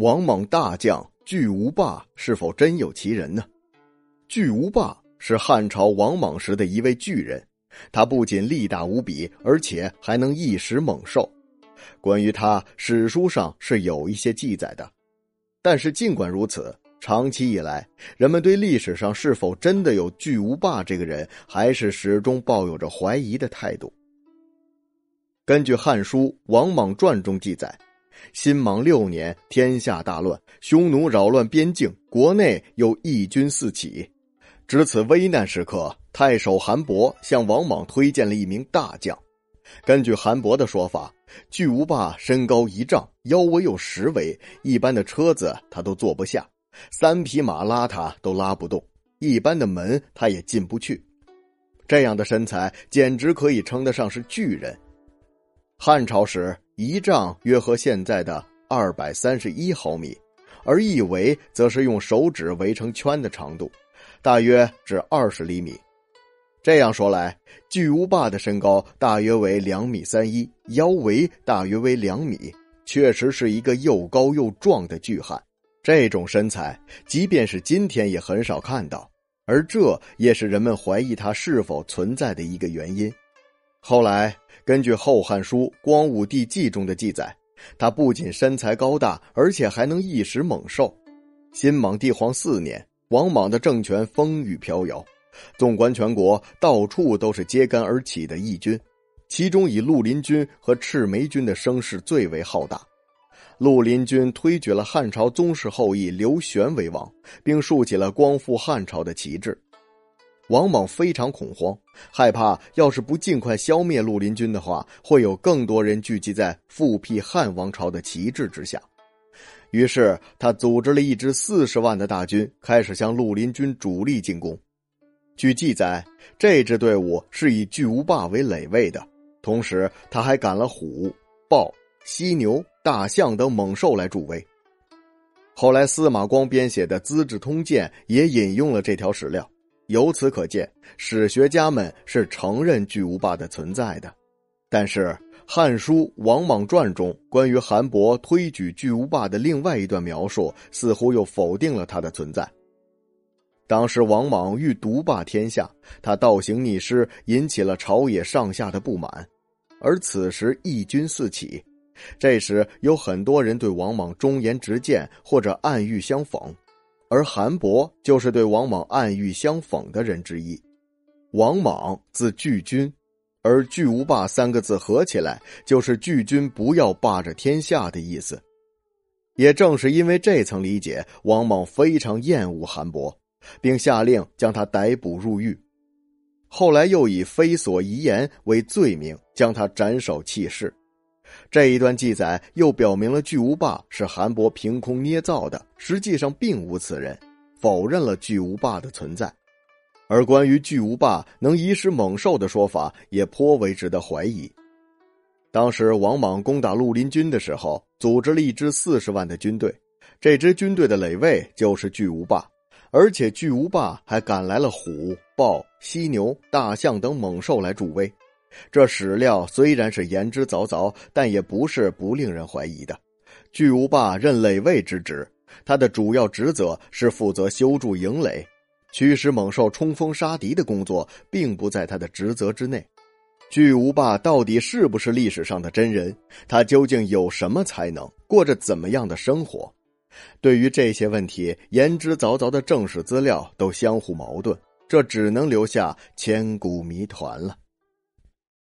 王莽大将巨无霸是否真有其人呢？巨无霸是汉朝王莽时的一位巨人，他不仅力大无比，而且还能一食猛兽。关于他，史书上是有一些记载的。但是尽管如此，长期以来，人们对历史上是否真的有巨无霸这个人，还是始终抱有着怀疑的态度。根据《汉书·王莽传》中记载。新莽六年，天下大乱，匈奴扰乱边境，国内又义军四起。值此危难时刻，太守韩伯向王莽推荐了一名大将。根据韩伯的说法，巨无霸身高一丈，腰围有十围，一般的车子他都坐不下，三匹马拉他都拉不动，一般的门他也进不去。这样的身材，简直可以称得上是巨人。汉朝时。一丈约合现在的二百三十一毫米，而一围则是用手指围成圈的长度，大约至二十厘米。这样说来，巨无霸的身高大约为两米三一，腰围大约为两米，确实是一个又高又壮的巨汉。这种身材，即便是今天也很少看到，而这也是人们怀疑他是否存在的一个原因。后来。根据《后汉书·光武帝纪》中的记载，他不仅身材高大，而且还能一食猛兽。新莽帝皇四年，王莽的政权风雨飘摇，纵观全国，到处都是揭竿而起的义军，其中以绿林军和赤眉军的声势最为浩大。绿林军推举了汉朝宗室后裔刘玄为王，并竖起了光复汉朝的旗帜。往往非常恐慌，害怕要是不尽快消灭绿林军的话，会有更多人聚集在复辟汉王朝的旗帜之下。于是他组织了一支四十万的大军，开始向绿林军主力进攻。据记载，这支队伍是以巨无霸为累位的，同时他还赶了虎、豹、犀牛、大象等猛兽来助威。后来司马光编写的《资治通鉴》也引用了这条史料。由此可见，史学家们是承认巨无霸的存在的。但是，《汉书·王莽传》中关于韩伯推举巨无霸的另外一段描述，似乎又否定了他的存在。当时，王莽欲独霸天下，他倒行逆施，引起了朝野上下的不满。而此时义军四起，这时有很多人对王莽忠言直谏，或者暗喻相讽。而韩伯就是对王莽暗喻相讽的人之一。王莽字巨君，而巨无霸三个字合起来就是巨君不要霸着天下的意思。也正是因为这层理解，王莽非常厌恶韩伯，并下令将他逮捕入狱。后来又以非所遗言为罪名，将他斩首弃市。这一段记载又表明了巨无霸是韩伯凭空捏造的，实际上并无此人，否认了巨无霸的存在。而关于巨无霸能遗食猛兽的说法也颇为值得怀疑。当时王莽攻打绿林军的时候，组织了一支四十万的军队，这支军队的垒位就是巨无霸，而且巨无霸还赶来了虎、豹、犀牛、大象等猛兽来助威。这史料虽然是言之凿凿，但也不是不令人怀疑的。巨无霸任垒卫之职，他的主要职责是负责修筑营垒，驱使猛兽冲锋杀敌的工作并不在他的职责之内。巨无霸到底是不是历史上的真人？他究竟有什么才能？过着怎么样的生活？对于这些问题，言之凿凿的正史资料都相互矛盾，这只能留下千古谜团了。